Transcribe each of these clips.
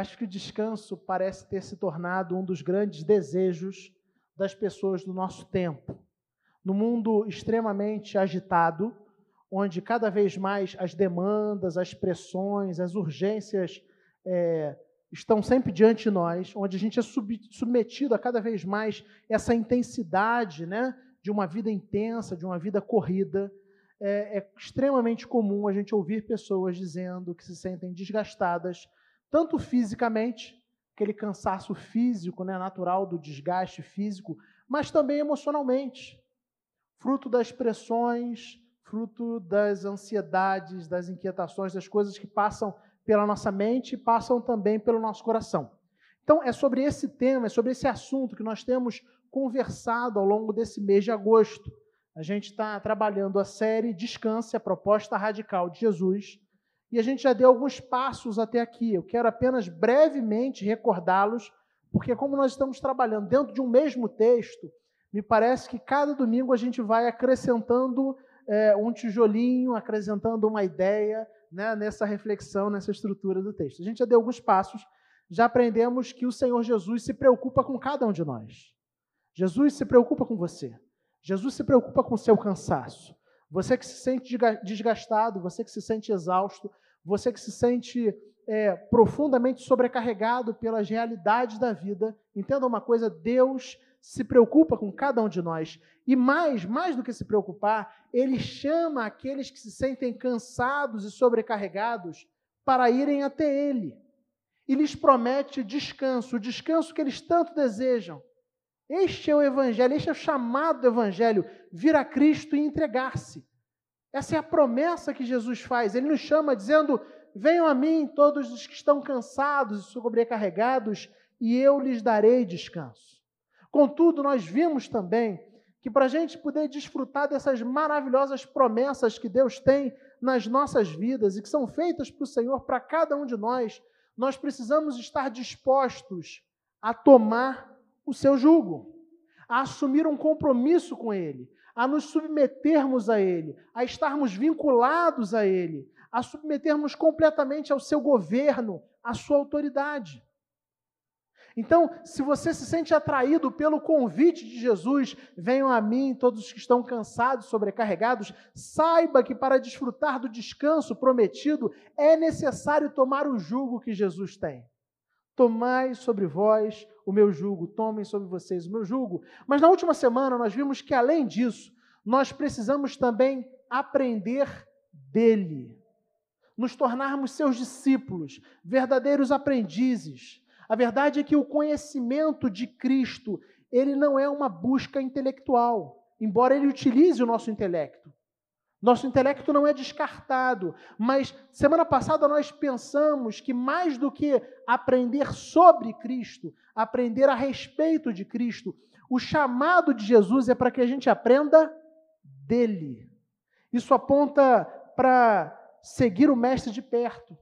Acho que o descanso parece ter se tornado um dos grandes desejos das pessoas do nosso tempo. No mundo extremamente agitado, onde cada vez mais as demandas, as pressões, as urgências é, estão sempre diante de nós, onde a gente é sub, submetido a cada vez mais essa intensidade né, de uma vida intensa, de uma vida corrida, é, é extremamente comum a gente ouvir pessoas dizendo que se sentem desgastadas tanto fisicamente, aquele cansaço físico, né, natural do desgaste físico, mas também emocionalmente, fruto das pressões, fruto das ansiedades, das inquietações, das coisas que passam pela nossa mente e passam também pelo nosso coração. Então, é sobre esse tema, é sobre esse assunto que nós temos conversado ao longo desse mês de agosto. A gente está trabalhando a série Descanse, a proposta radical de Jesus, e a gente já deu alguns passos até aqui. Eu quero apenas brevemente recordá-los, porque como nós estamos trabalhando dentro de um mesmo texto, me parece que cada domingo a gente vai acrescentando é, um tijolinho, acrescentando uma ideia né, nessa reflexão, nessa estrutura do texto. A gente já deu alguns passos, já aprendemos que o Senhor Jesus se preocupa com cada um de nós. Jesus se preocupa com você. Jesus se preocupa com o seu cansaço. Você que se sente desgastado, você que se sente exausto, você que se sente é, profundamente sobrecarregado pelas realidades da vida, entenda uma coisa: Deus se preocupa com cada um de nós. E mais, mais do que se preocupar, Ele chama aqueles que se sentem cansados e sobrecarregados para irem até Ele. E lhes promete descanso, o descanso que eles tanto desejam. Este é o Evangelho, este é o chamado do Evangelho, vir a Cristo e entregar-se. Essa é a promessa que Jesus faz. Ele nos chama dizendo: Venham a mim todos os que estão cansados e sobrecarregados, e eu lhes darei descanso. Contudo, nós vimos também que para a gente poder desfrutar dessas maravilhosas promessas que Deus tem nas nossas vidas e que são feitas para o Senhor, para cada um de nós, nós precisamos estar dispostos a tomar o seu jugo, a assumir um compromisso com Ele, a nos submetermos a Ele, a estarmos vinculados a Ele, a submetermos completamente ao seu governo, à sua autoridade. Então, se você se sente atraído pelo convite de Jesus, venham a mim todos os que estão cansados, sobrecarregados, saiba que para desfrutar do descanso prometido é necessário tomar o jugo que Jesus tem. Tomai sobre vós o meu jugo, tomem sobre vocês o meu jugo. Mas na última semana nós vimos que, além disso, nós precisamos também aprender dele, nos tornarmos seus discípulos, verdadeiros aprendizes. A verdade é que o conhecimento de Cristo, ele não é uma busca intelectual, embora ele utilize o nosso intelecto. Nosso intelecto não é descartado, mas semana passada nós pensamos que mais do que aprender sobre Cristo, aprender a respeito de Cristo, o chamado de Jesus é para que a gente aprenda dele. Isso aponta para seguir o Mestre de perto,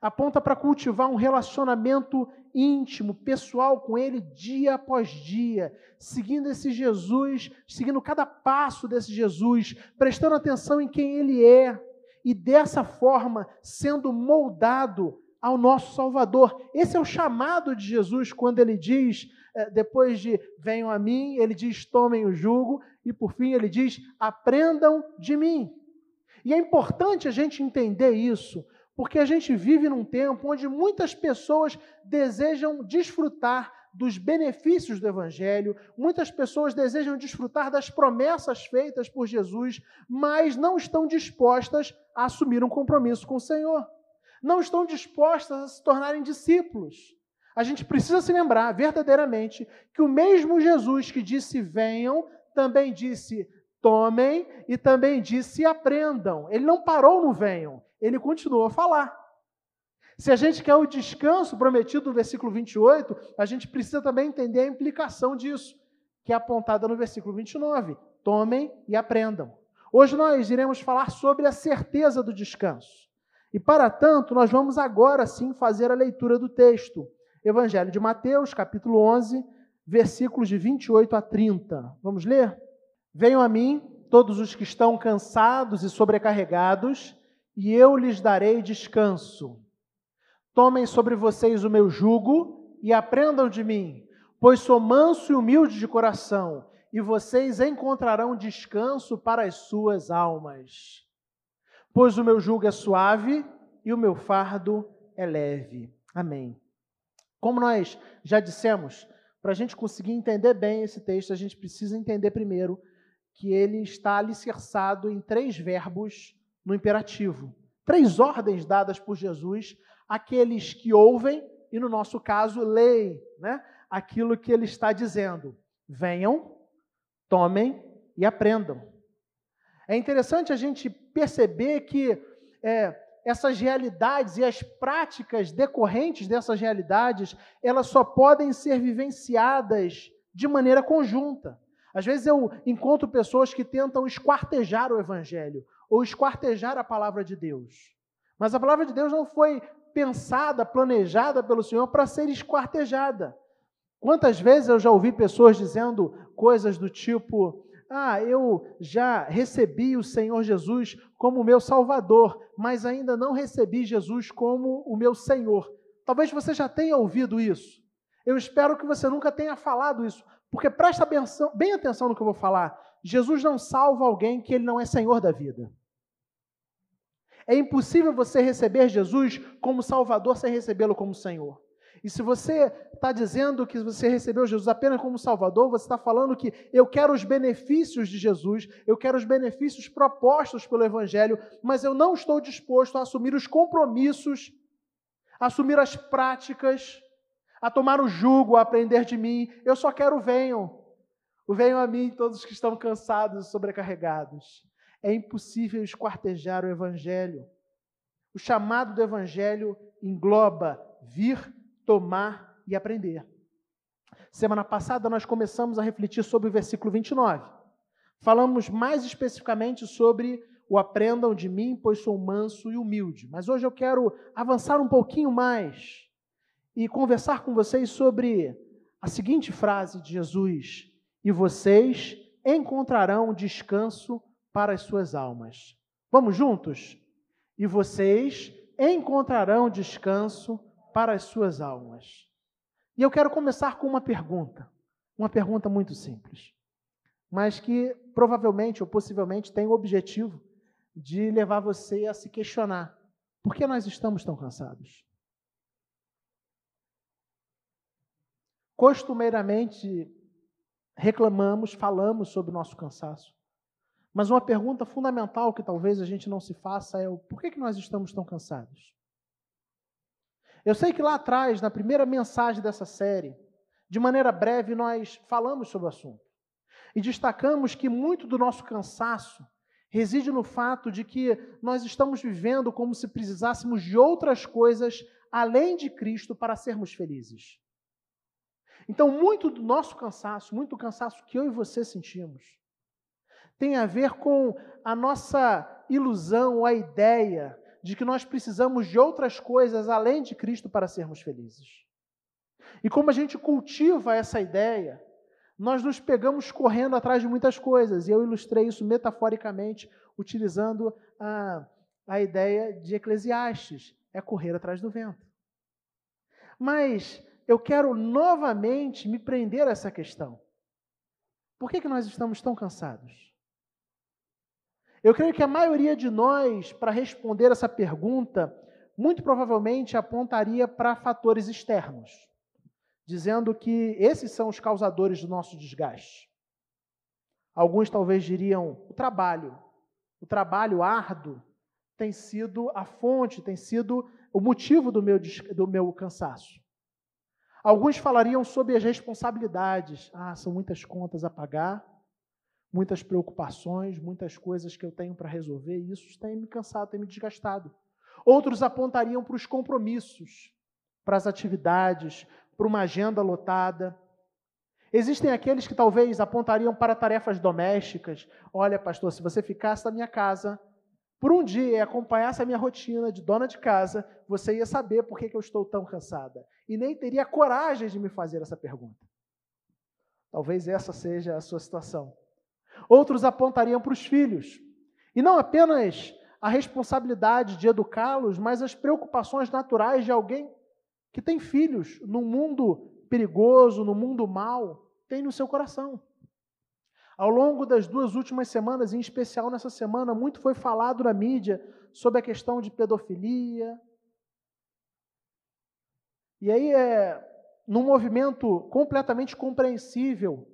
aponta para cultivar um relacionamento íntimo, pessoal com Ele dia após dia, seguindo esse Jesus, seguindo cada passo desse Jesus, prestando atenção em quem Ele é e dessa forma sendo moldado ao nosso Salvador. Esse é o chamado de Jesus quando ele diz, eh, depois de venham a mim, ele diz tomem o jugo e por fim ele diz aprendam de mim. E é importante a gente entender isso, porque a gente vive num tempo onde muitas pessoas desejam desfrutar dos benefícios do Evangelho, muitas pessoas desejam desfrutar das promessas feitas por Jesus, mas não estão dispostas a assumir um compromisso com o Senhor. Não estão dispostas a se tornarem discípulos. A gente precisa se lembrar verdadeiramente que o mesmo Jesus que disse venham, também disse tomem e também disse aprendam. Ele não parou no venham, ele continuou a falar. Se a gente quer o descanso prometido no versículo 28, a gente precisa também entender a implicação disso, que é apontada no versículo 29. Tomem e aprendam. Hoje nós iremos falar sobre a certeza do descanso. E para tanto, nós vamos agora sim fazer a leitura do texto. Evangelho de Mateus, capítulo 11, versículos de 28 a 30. Vamos ler? Venham a mim todos os que estão cansados e sobrecarregados, e eu lhes darei descanso. Tomem sobre vocês o meu jugo e aprendam de mim, pois sou manso e humilde de coração, e vocês encontrarão descanso para as suas almas. Pois o meu jugo é suave e o meu fardo é leve. Amém. Como nós já dissemos, para a gente conseguir entender bem esse texto, a gente precisa entender primeiro que ele está alicerçado em três verbos no imperativo. Três ordens dadas por Jesus àqueles que ouvem e, no nosso caso, leem né, aquilo que ele está dizendo. Venham, tomem e aprendam. É interessante a gente perceber que é, essas realidades e as práticas decorrentes dessas realidades, elas só podem ser vivenciadas de maneira conjunta. Às vezes eu encontro pessoas que tentam esquartejar o evangelho ou esquartejar a palavra de Deus. Mas a palavra de Deus não foi pensada, planejada pelo Senhor para ser esquartejada. Quantas vezes eu já ouvi pessoas dizendo coisas do tipo: Ah, eu já recebi o Senhor Jesus como meu Salvador, mas ainda não recebi Jesus como o meu Senhor. Talvez você já tenha ouvido isso. Eu espero que você nunca tenha falado isso, porque presta bem atenção no que eu vou falar. Jesus não salva alguém que ele não é Senhor da vida. É impossível você receber Jesus como Salvador sem recebê-lo como Senhor. E se você está dizendo que você recebeu Jesus apenas como Salvador, você está falando que eu quero os benefícios de Jesus, eu quero os benefícios propostos pelo Evangelho, mas eu não estou disposto a assumir os compromissos, a assumir as práticas, a tomar o jugo, a aprender de mim. Eu só quero venham. Venham a mim todos que estão cansados e sobrecarregados. É impossível esquartejar o Evangelho. O chamado do Evangelho engloba vir tomar e aprender. Semana passada nós começamos a refletir sobre o versículo 29. Falamos mais especificamente sobre o aprendam de mim, pois sou manso e humilde. Mas hoje eu quero avançar um pouquinho mais e conversar com vocês sobre a seguinte frase de Jesus: E vocês encontrarão descanso para as suas almas. Vamos juntos? E vocês encontrarão descanso para as suas almas. E eu quero começar com uma pergunta, uma pergunta muito simples, mas que provavelmente ou possivelmente tem o objetivo de levar você a se questionar: por que nós estamos tão cansados? Costumeiramente reclamamos, falamos sobre o nosso cansaço. Mas uma pergunta fundamental que talvez a gente não se faça é: por que, que nós estamos tão cansados? Eu sei que lá atrás, na primeira mensagem dessa série, de maneira breve, nós falamos sobre o assunto. E destacamos que muito do nosso cansaço reside no fato de que nós estamos vivendo como se precisássemos de outras coisas além de Cristo para sermos felizes. Então, muito do nosso cansaço, muito do cansaço que eu e você sentimos, tem a ver com a nossa ilusão, a ideia de que nós precisamos de outras coisas além de Cristo para sermos felizes. E como a gente cultiva essa ideia, nós nos pegamos correndo atrás de muitas coisas. E eu ilustrei isso metaforicamente utilizando a, a ideia de Eclesiastes: é correr atrás do vento. Mas eu quero novamente me prender a essa questão. Por que, que nós estamos tão cansados? Eu creio que a maioria de nós, para responder essa pergunta, muito provavelmente apontaria para fatores externos, dizendo que esses são os causadores do nosso desgaste. Alguns talvez diriam o trabalho. O trabalho árduo tem sido a fonte, tem sido o motivo do meu, do meu cansaço. Alguns falariam sobre as responsabilidades. Ah, são muitas contas a pagar, muitas preocupações, muitas coisas que eu tenho para resolver, e isso tem me cansado, tem me desgastado. Outros apontariam para os compromissos, para as atividades, para uma agenda lotada. Existem aqueles que talvez apontariam para tarefas domésticas. Olha, pastor, se você ficasse na minha casa por um dia e acompanhasse a minha rotina de dona de casa, você ia saber por que, que eu estou tão cansada. E nem teria coragem de me fazer essa pergunta. Talvez essa seja a sua situação. Outros apontariam para os filhos. E não apenas a responsabilidade de educá-los, mas as preocupações naturais de alguém que tem filhos no mundo perigoso, no mundo mal, tem no seu coração. Ao longo das duas últimas semanas, em especial nessa semana, muito foi falado na mídia sobre a questão de pedofilia. E aí é num movimento completamente compreensível,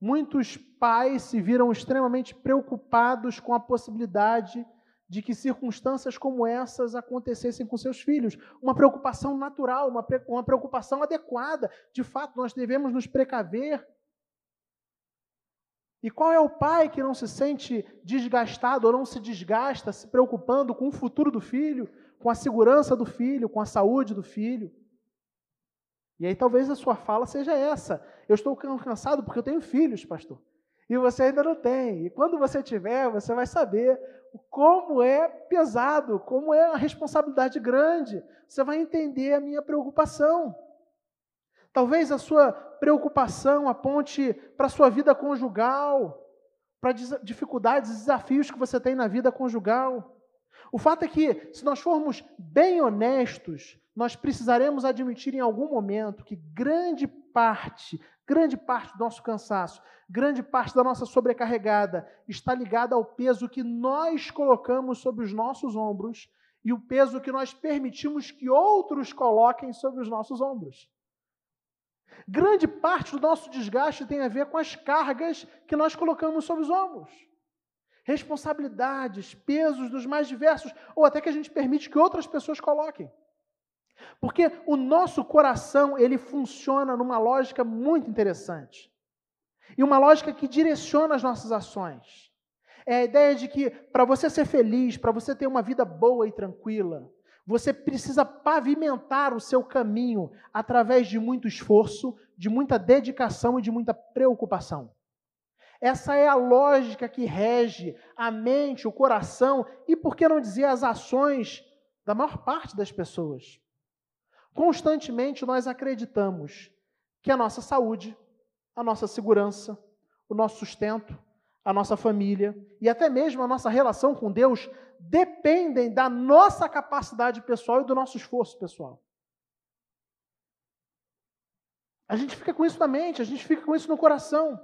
muitos pais se viram extremamente preocupados com a possibilidade de que circunstâncias como essas acontecessem com seus filhos. Uma preocupação natural, uma, preocupação adequada. De fato, nós devemos nos precaver. E qual é o pai que não se sente desgastado ou não se desgasta se preocupando com o futuro do filho, com a segurança do filho, com a saúde do filho? E aí talvez a sua fala seja essa: eu estou cansado porque eu tenho filhos, pastor. E você ainda não tem. E quando você tiver, você vai saber como é pesado, como é uma responsabilidade grande. Você vai entender a minha preocupação. Talvez a sua preocupação aponte para a sua vida conjugal, para dificuldades e desafios que você tem na vida conjugal. O fato é que, se nós formos bem honestos, nós precisaremos admitir em algum momento que grande parte, grande parte do nosso cansaço, grande parte da nossa sobrecarregada está ligada ao peso que nós colocamos sobre os nossos ombros e o peso que nós permitimos que outros coloquem sobre os nossos ombros. Grande parte do nosso desgaste tem a ver com as cargas que nós colocamos sobre os ombros. Responsabilidades, pesos dos mais diversos, ou até que a gente permite que outras pessoas coloquem. Porque o nosso coração, ele funciona numa lógica muito interessante. E uma lógica que direciona as nossas ações. É a ideia de que para você ser feliz, para você ter uma vida boa e tranquila, você precisa pavimentar o seu caminho através de muito esforço, de muita dedicação e de muita preocupação. Essa é a lógica que rege a mente, o coração e, por que não dizer, as ações da maior parte das pessoas. Constantemente nós acreditamos que a nossa saúde, a nossa segurança, o nosso sustento, a nossa família e até mesmo a nossa relação com Deus dependem da nossa capacidade pessoal e do nosso esforço pessoal. A gente fica com isso na mente, a gente fica com isso no coração.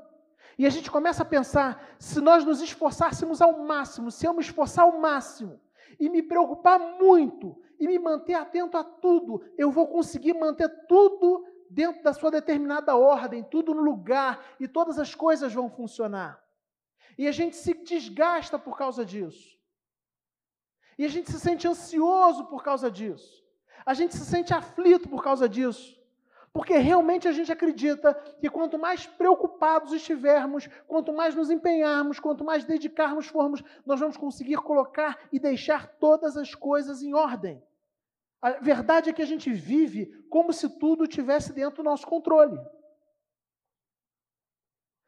E a gente começa a pensar: se nós nos esforçássemos ao máximo, se eu me esforçar ao máximo e me preocupar muito e me manter atento a tudo, eu vou conseguir manter tudo dentro da sua determinada ordem, tudo no lugar e todas as coisas vão funcionar. E a gente se desgasta por causa disso. E a gente se sente ansioso por causa disso. A gente se sente aflito por causa disso. Porque realmente a gente acredita que quanto mais preocupados estivermos, quanto mais nos empenharmos, quanto mais dedicarmos formos, nós vamos conseguir colocar e deixar todas as coisas em ordem. A verdade é que a gente vive como se tudo tivesse dentro do nosso controle.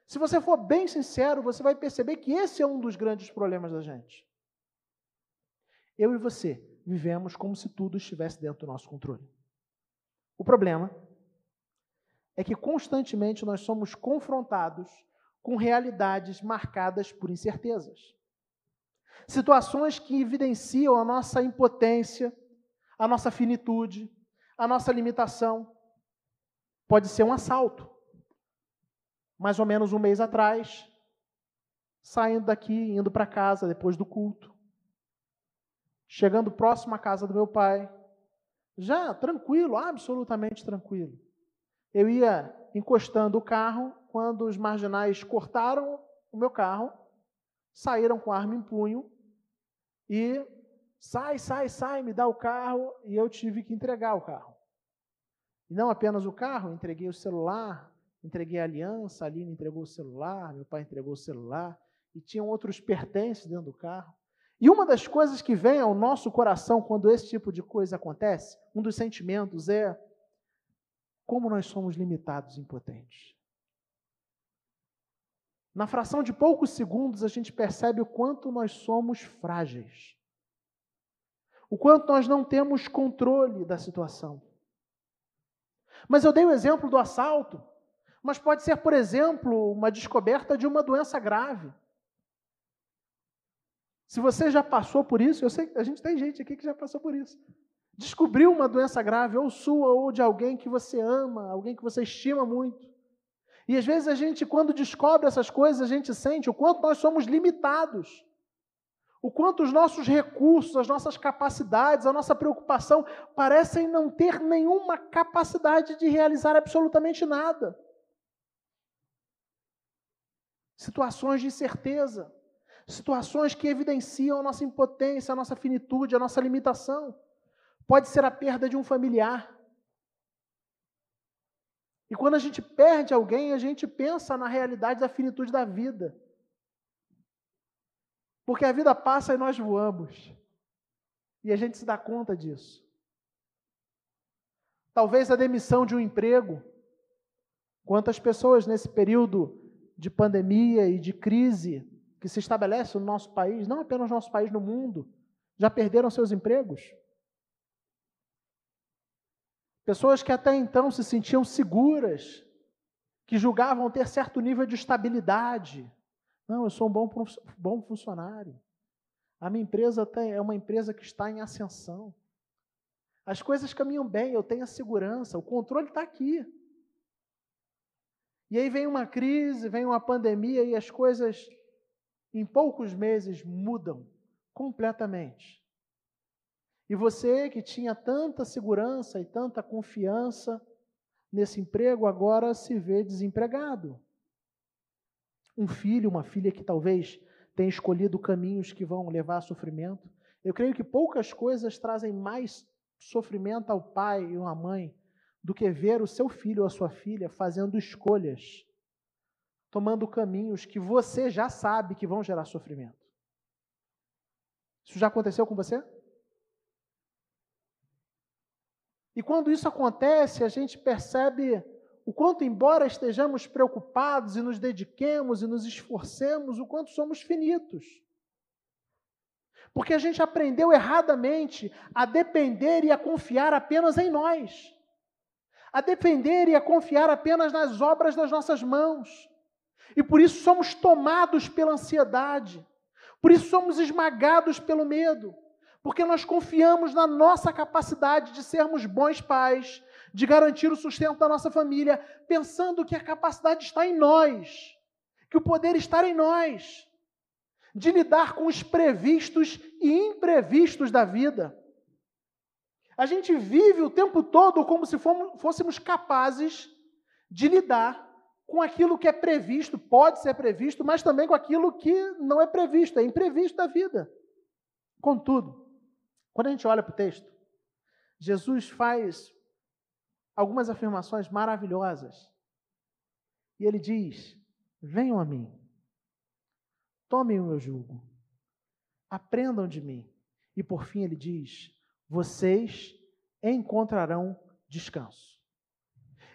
Se você for bem sincero, você vai perceber que esse é um dos grandes problemas da gente. Eu e você vivemos como se tudo estivesse dentro do nosso controle. O problema é que constantemente nós somos confrontados com realidades marcadas por incertezas. Situações que evidenciam a nossa impotência, a nossa finitude, a nossa limitação. Pode ser um assalto. Mais ou menos um mês atrás, saindo daqui, indo para casa depois do culto, chegando próximo à casa do meu pai, já tranquilo, absolutamente tranquilo. Eu ia encostando o carro quando os marginais cortaram o meu carro, saíram com arma em punho e sai, sai, sai, me dá o carro e eu tive que entregar o carro. E não apenas o carro, entreguei o celular, entreguei a aliança, a Aline entregou o celular, meu pai entregou o celular e tinham outros pertences dentro do carro. E uma das coisas que vem ao nosso coração quando esse tipo de coisa acontece, um dos sentimentos é como nós somos limitados e impotentes. Na fração de poucos segundos, a gente percebe o quanto nós somos frágeis. O quanto nós não temos controle da situação. Mas eu dei o exemplo do assalto, mas pode ser, por exemplo, uma descoberta de uma doença grave. Se você já passou por isso, eu sei que a gente tem gente aqui que já passou por isso. Descobriu uma doença grave, ou sua, ou de alguém que você ama, alguém que você estima muito. E às vezes a gente, quando descobre essas coisas, a gente sente o quanto nós somos limitados. O quanto os nossos recursos, as nossas capacidades, a nossa preocupação parecem não ter nenhuma capacidade de realizar absolutamente nada. Situações de incerteza, situações que evidenciam a nossa impotência, a nossa finitude, a nossa limitação. Pode ser a perda de um familiar. E quando a gente perde alguém, a gente pensa na realidade da finitude da vida. Porque a vida passa e nós voamos. E a gente se dá conta disso. Talvez a demissão de um emprego. Quantas pessoas nesse período de pandemia e de crise que se estabelece no nosso país, não apenas no nosso país, no mundo, já perderam seus empregos? Pessoas que até então se sentiam seguras, que julgavam ter certo nível de estabilidade. Não, eu sou um bom, bom funcionário. A minha empresa é uma empresa que está em ascensão. As coisas caminham bem, eu tenho a segurança, o controle está aqui. E aí vem uma crise, vem uma pandemia e as coisas, em poucos meses, mudam completamente. E você que tinha tanta segurança e tanta confiança nesse emprego, agora se vê desempregado. Um filho, uma filha que talvez tenha escolhido caminhos que vão levar a sofrimento. Eu creio que poucas coisas trazem mais sofrimento ao pai e à mãe do que ver o seu filho ou a sua filha fazendo escolhas, tomando caminhos que você já sabe que vão gerar sofrimento. Isso já aconteceu com você? E quando isso acontece, a gente percebe o quanto, embora estejamos preocupados e nos dediquemos e nos esforcemos, o quanto somos finitos. Porque a gente aprendeu erradamente a depender e a confiar apenas em nós, a depender e a confiar apenas nas obras das nossas mãos. E por isso somos tomados pela ansiedade, por isso somos esmagados pelo medo porque nós confiamos na nossa capacidade de sermos bons pais, de garantir o sustento da nossa família, pensando que a capacidade está em nós, que o poder está em nós, de lidar com os previstos e imprevistos da vida. A gente vive o tempo todo como se fôssemos capazes de lidar com aquilo que é previsto, pode ser previsto, mas também com aquilo que não é previsto, é imprevisto da vida. Contudo, quando a gente olha para o texto, Jesus faz algumas afirmações maravilhosas. E ele diz: Venham a mim, tomem o meu jugo, aprendam de mim. E por fim ele diz: Vocês encontrarão descanso.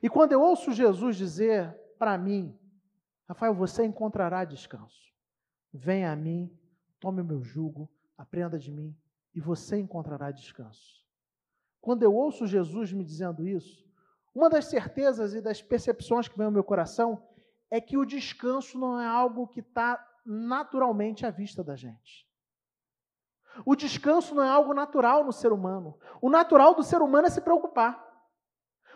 E quando eu ouço Jesus dizer para mim, Rafael, você encontrará descanso. Venha a mim, tome o meu jugo, aprenda de mim, e você encontrará descanso. Quando eu ouço Jesus me dizendo isso, uma das certezas e das percepções que vem ao meu coração é que o descanso não é algo que está naturalmente à vista da gente. O descanso não é algo natural no ser humano. O natural do ser humano é se preocupar.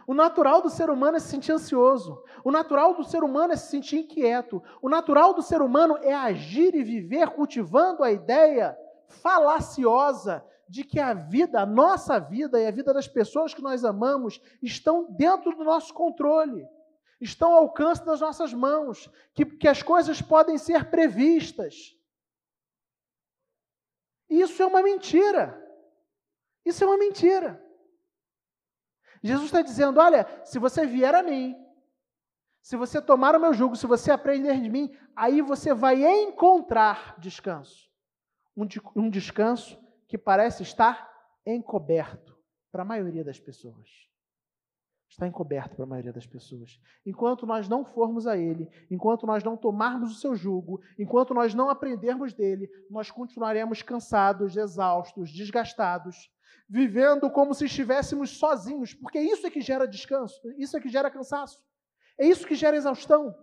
O natural do ser humano é se sentir ansioso. O natural do ser humano é se sentir inquieto. O natural do ser humano é agir e viver cultivando a ideia falaciosa de que a vida, a nossa vida e a vida das pessoas que nós amamos estão dentro do nosso controle, estão ao alcance das nossas mãos, que, que as coisas podem ser previstas. Isso é uma mentira. Isso é uma mentira. Jesus está dizendo: olha, se você vier a mim, se você tomar o meu jugo, se você aprender de mim, aí você vai encontrar descanso um descanso que parece estar encoberto para a maioria das pessoas. Está encoberto para a maioria das pessoas. Enquanto nós não formos a Ele, enquanto nós não tomarmos o seu jugo, enquanto nós não aprendermos dele, nós continuaremos cansados, exaustos, desgastados, vivendo como se estivéssemos sozinhos, porque isso é que gera descanso, isso é que gera cansaço, é isso que gera exaustão.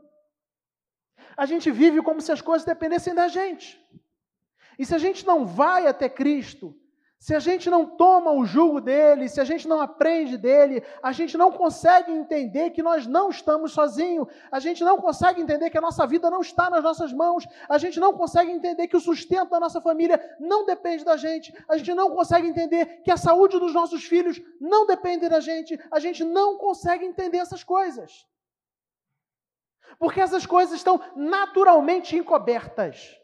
A gente vive como se as coisas dependessem da gente. E se a gente não vai até Cristo, se a gente não toma o jugo dele, se a gente não aprende dele, a gente não consegue entender que nós não estamos sozinhos, a gente não consegue entender que a nossa vida não está nas nossas mãos, a gente não consegue entender que o sustento da nossa família não depende da gente, a gente não consegue entender que a saúde dos nossos filhos não depende da gente, a gente não consegue entender essas coisas. Porque essas coisas estão naturalmente encobertas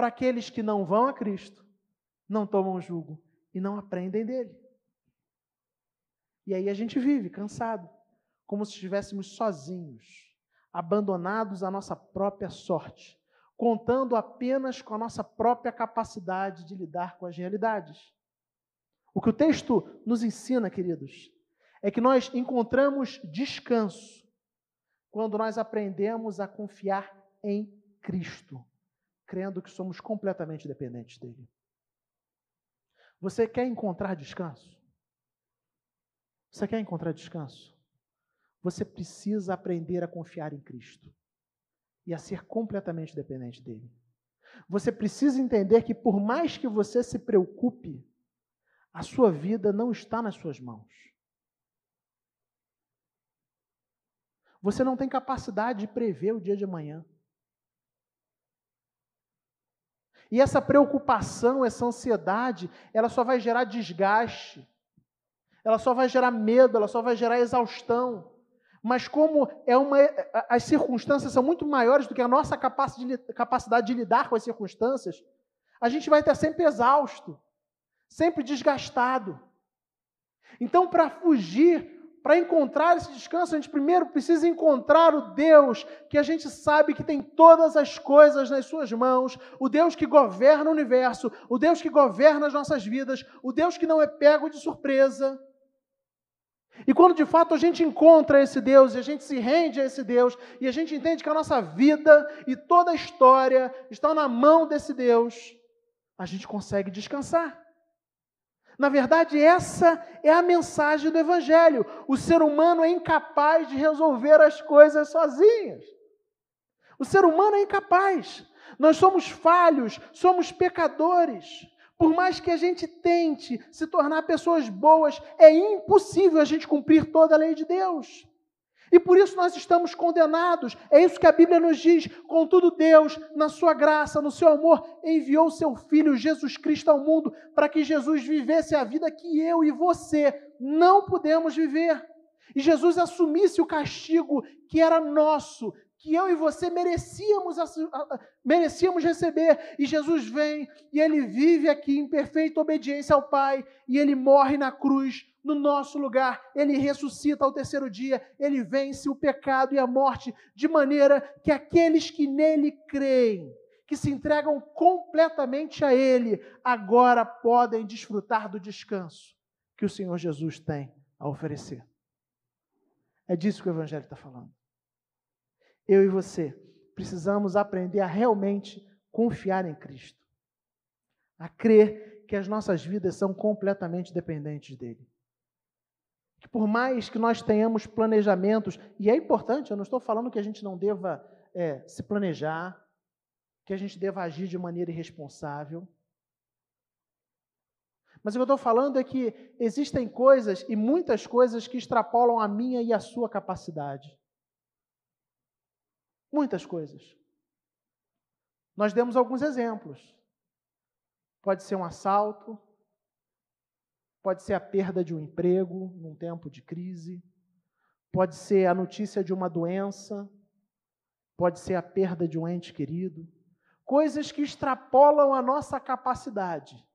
para aqueles que não vão a Cristo não tomam jugo e não aprendem dele. E aí a gente vive cansado, como se estivéssemos sozinhos, abandonados à nossa própria sorte, contando apenas com a nossa própria capacidade de lidar com as realidades. O que o texto nos ensina, queridos, é que nós encontramos descanso quando nós aprendemos a confiar em Cristo, crendo que somos completamente dependentes dele. Você quer encontrar descanso? Você quer encontrar descanso? Você precisa aprender a confiar em Cristo e a ser completamente dependente dele. Você precisa entender que, por mais que você se preocupe, a sua vida não está nas suas mãos. Você não tem capacidade de prever o dia de amanhã. E essa preocupação, essa ansiedade, ela só vai gerar desgaste, ela só vai gerar medo, ela só vai gerar exaustão. Mas como é uma, as circunstâncias são muito maiores do que a nossa capacidade de lidar com as circunstâncias, a gente vai estar sempre exausto, sempre desgastado. Então, para fugir para encontrar esse descanso, a gente primeiro precisa encontrar o Deus que a gente sabe que tem todas as coisas nas suas mãos, o Deus que governa o universo, o Deus que governa as nossas vidas, o Deus que não é pego de surpresa. E quando de fato a gente encontra esse Deus e a gente se rende a esse Deus e a gente entende que a nossa vida e toda a história está na mão desse Deus, a gente consegue descansar. Na verdade, essa é a mensagem do Evangelho. O ser humano é incapaz de resolver as coisas sozinhos. O ser humano é incapaz. Nós somos falhos, somos pecadores. Por mais que a gente tente se tornar pessoas boas, é impossível a gente cumprir toda a lei de Deus. E por isso nós estamos condenados. É isso que a Bíblia nos diz. Contudo, Deus, na sua graça, no seu amor, enviou seu Filho Jesus Cristo ao mundo para que Jesus vivesse a vida que eu e você não podemos viver. E Jesus assumisse o castigo que era nosso, que eu e você merecíamos, merecíamos receber. E Jesus vem e ele vive aqui em perfeita obediência ao Pai, e ele morre na cruz no nosso lugar, ele ressuscita ao terceiro dia, ele vence o pecado e a morte, de maneira que aqueles que nele creem, que se entregam completamente a ele, agora podem desfrutar do descanso que o Senhor Jesus tem a oferecer. É disso que o Evangelho está falando. Eu e você precisamos aprender a realmente confiar em Cristo, a crer que as nossas vidas são completamente dependentes dele que por mais que nós tenhamos planejamentos, e é importante, eu não estou falando que a gente não deva é, se planejar, que a gente deva agir de maneira irresponsável. Mas o que eu estou falando é que existem coisas, e muitas coisas, que extrapolam a minha e a sua capacidade. Muitas coisas. Nós demos alguns exemplos. Pode ser um assalto, Pode ser a perda de um emprego num tempo de crise, pode ser a notícia de uma doença, pode ser a perda de um ente querido, coisas que extrapolam a nossa capacidade,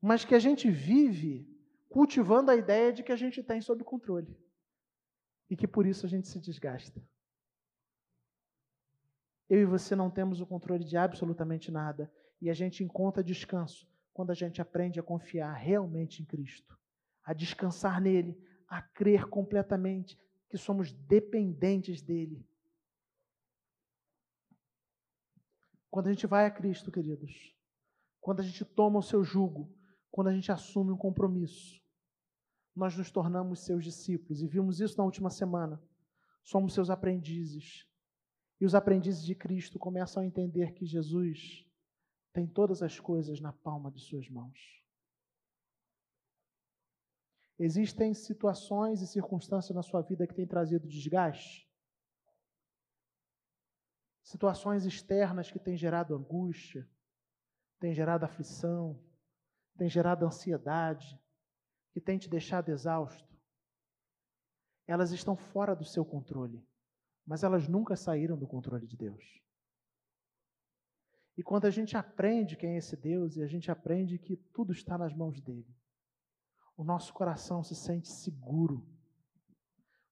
mas que a gente vive cultivando a ideia de que a gente tem sob controle e que por isso a gente se desgasta. Eu e você não temos o controle de absolutamente nada e a gente encontra descanso quando a gente aprende a confiar realmente em Cristo, a descansar nele, a crer completamente que somos dependentes dele. Quando a gente vai a Cristo, queridos, quando a gente toma o seu jugo, quando a gente assume um compromisso, nós nos tornamos seus discípulos e vimos isso na última semana. Somos seus aprendizes. E os aprendizes de Cristo começam a entender que Jesus tem todas as coisas na palma de suas mãos. Existem situações e circunstâncias na sua vida que têm trazido desgaste? Situações externas que têm gerado angústia, têm gerado aflição, têm gerado ansiedade, que têm te deixado exausto? Elas estão fora do seu controle, mas elas nunca saíram do controle de Deus. E quando a gente aprende quem é esse Deus e a gente aprende que tudo está nas mãos dele, o nosso coração se sente seguro,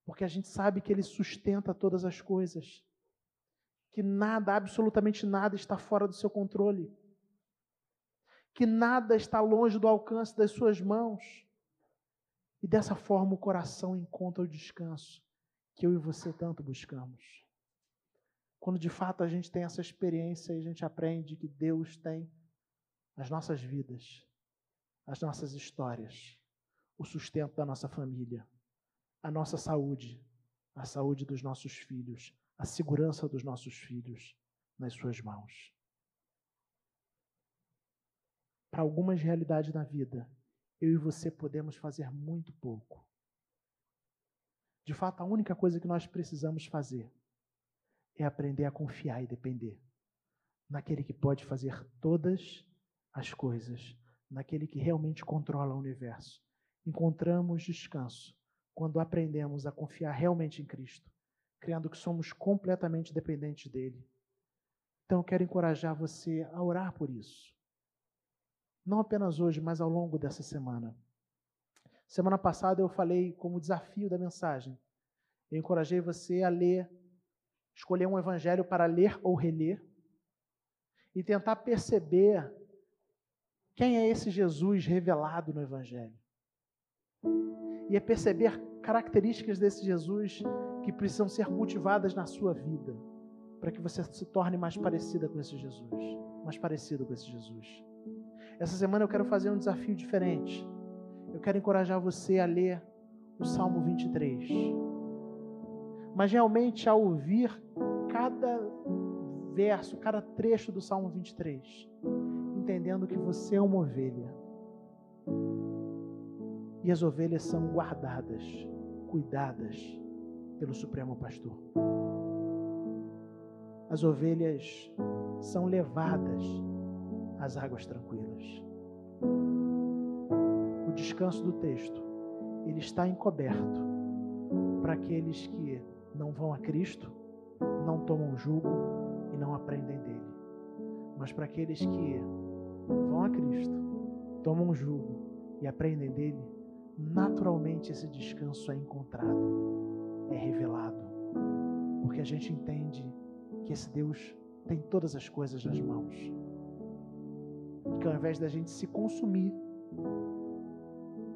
porque a gente sabe que ele sustenta todas as coisas, que nada, absolutamente nada está fora do seu controle, que nada está longe do alcance das suas mãos. E dessa forma o coração encontra o descanso que eu e você tanto buscamos. Quando de fato a gente tem essa experiência e a gente aprende que Deus tem as nossas vidas, as nossas histórias, o sustento da nossa família, a nossa saúde, a saúde dos nossos filhos, a segurança dos nossos filhos nas suas mãos. Para algumas realidades na vida, eu e você podemos fazer muito pouco. De fato, a única coisa que nós precisamos fazer é aprender a confiar e depender naquele que pode fazer todas as coisas, naquele que realmente controla o universo. Encontramos descanso quando aprendemos a confiar realmente em Cristo, crendo que somos completamente dependentes dele. Então, eu quero encorajar você a orar por isso. Não apenas hoje, mas ao longo dessa semana. Semana passada eu falei como desafio da mensagem. Eu encorajei você a ler escolher um evangelho para ler ou reler e tentar perceber quem é esse Jesus revelado no evangelho. E é perceber características desse Jesus que precisam ser cultivadas na sua vida, para que você se torne mais parecida com esse Jesus, mais parecido com esse Jesus. Essa semana eu quero fazer um desafio diferente. Eu quero encorajar você a ler o Salmo 23 mas realmente ao ouvir cada verso, cada trecho do Salmo 23, entendendo que você é uma ovelha. E as ovelhas são guardadas, cuidadas pelo Supremo Pastor. As ovelhas são levadas às águas tranquilas. O descanso do texto, ele está encoberto para aqueles que não vão a Cristo, não tomam jugo e não aprendem dele. Mas para aqueles que vão a Cristo, tomam jugo e aprendem dele, naturalmente esse descanso é encontrado, é revelado. Porque a gente entende que esse Deus tem todas as coisas nas mãos. E que ao invés da gente se consumir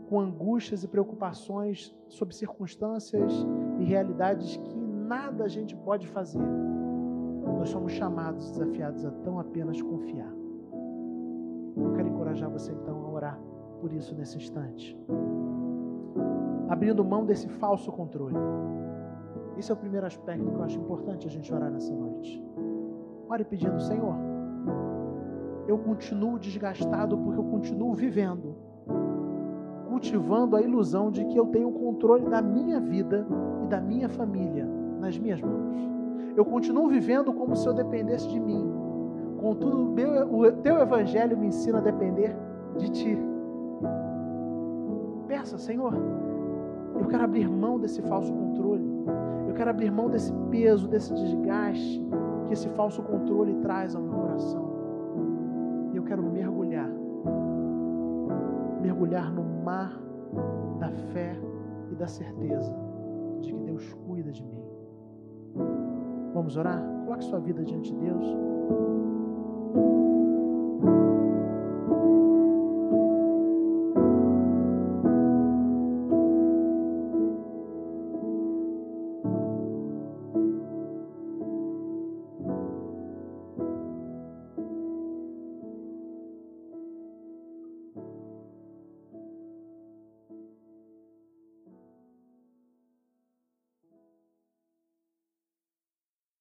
com angústias e preocupações sobre circunstâncias e realidades que nada a gente pode fazer. Nós somos chamados, desafiados a tão apenas confiar. Eu quero encorajar você então a orar por isso nesse instante. Abrindo mão desse falso controle. Esse é o primeiro aspecto que eu acho importante a gente orar nessa noite. Ore pedindo, Senhor, eu continuo desgastado porque eu continuo vivendo cultivando a ilusão de que eu tenho o controle da minha vida e da minha família nas minhas mãos. Eu continuo vivendo como se eu dependesse de mim. Contudo, o teu evangelho me ensina a depender de ti. Peça, Senhor, eu quero abrir mão desse falso controle. Eu quero abrir mão desse peso, desse desgaste que esse falso controle traz ao meu coração. Eu quero mergulhar mergulhar no mar da fé e da certeza de que Deus cuida de mim. Vamos orar? Coloque sua vida diante de Deus.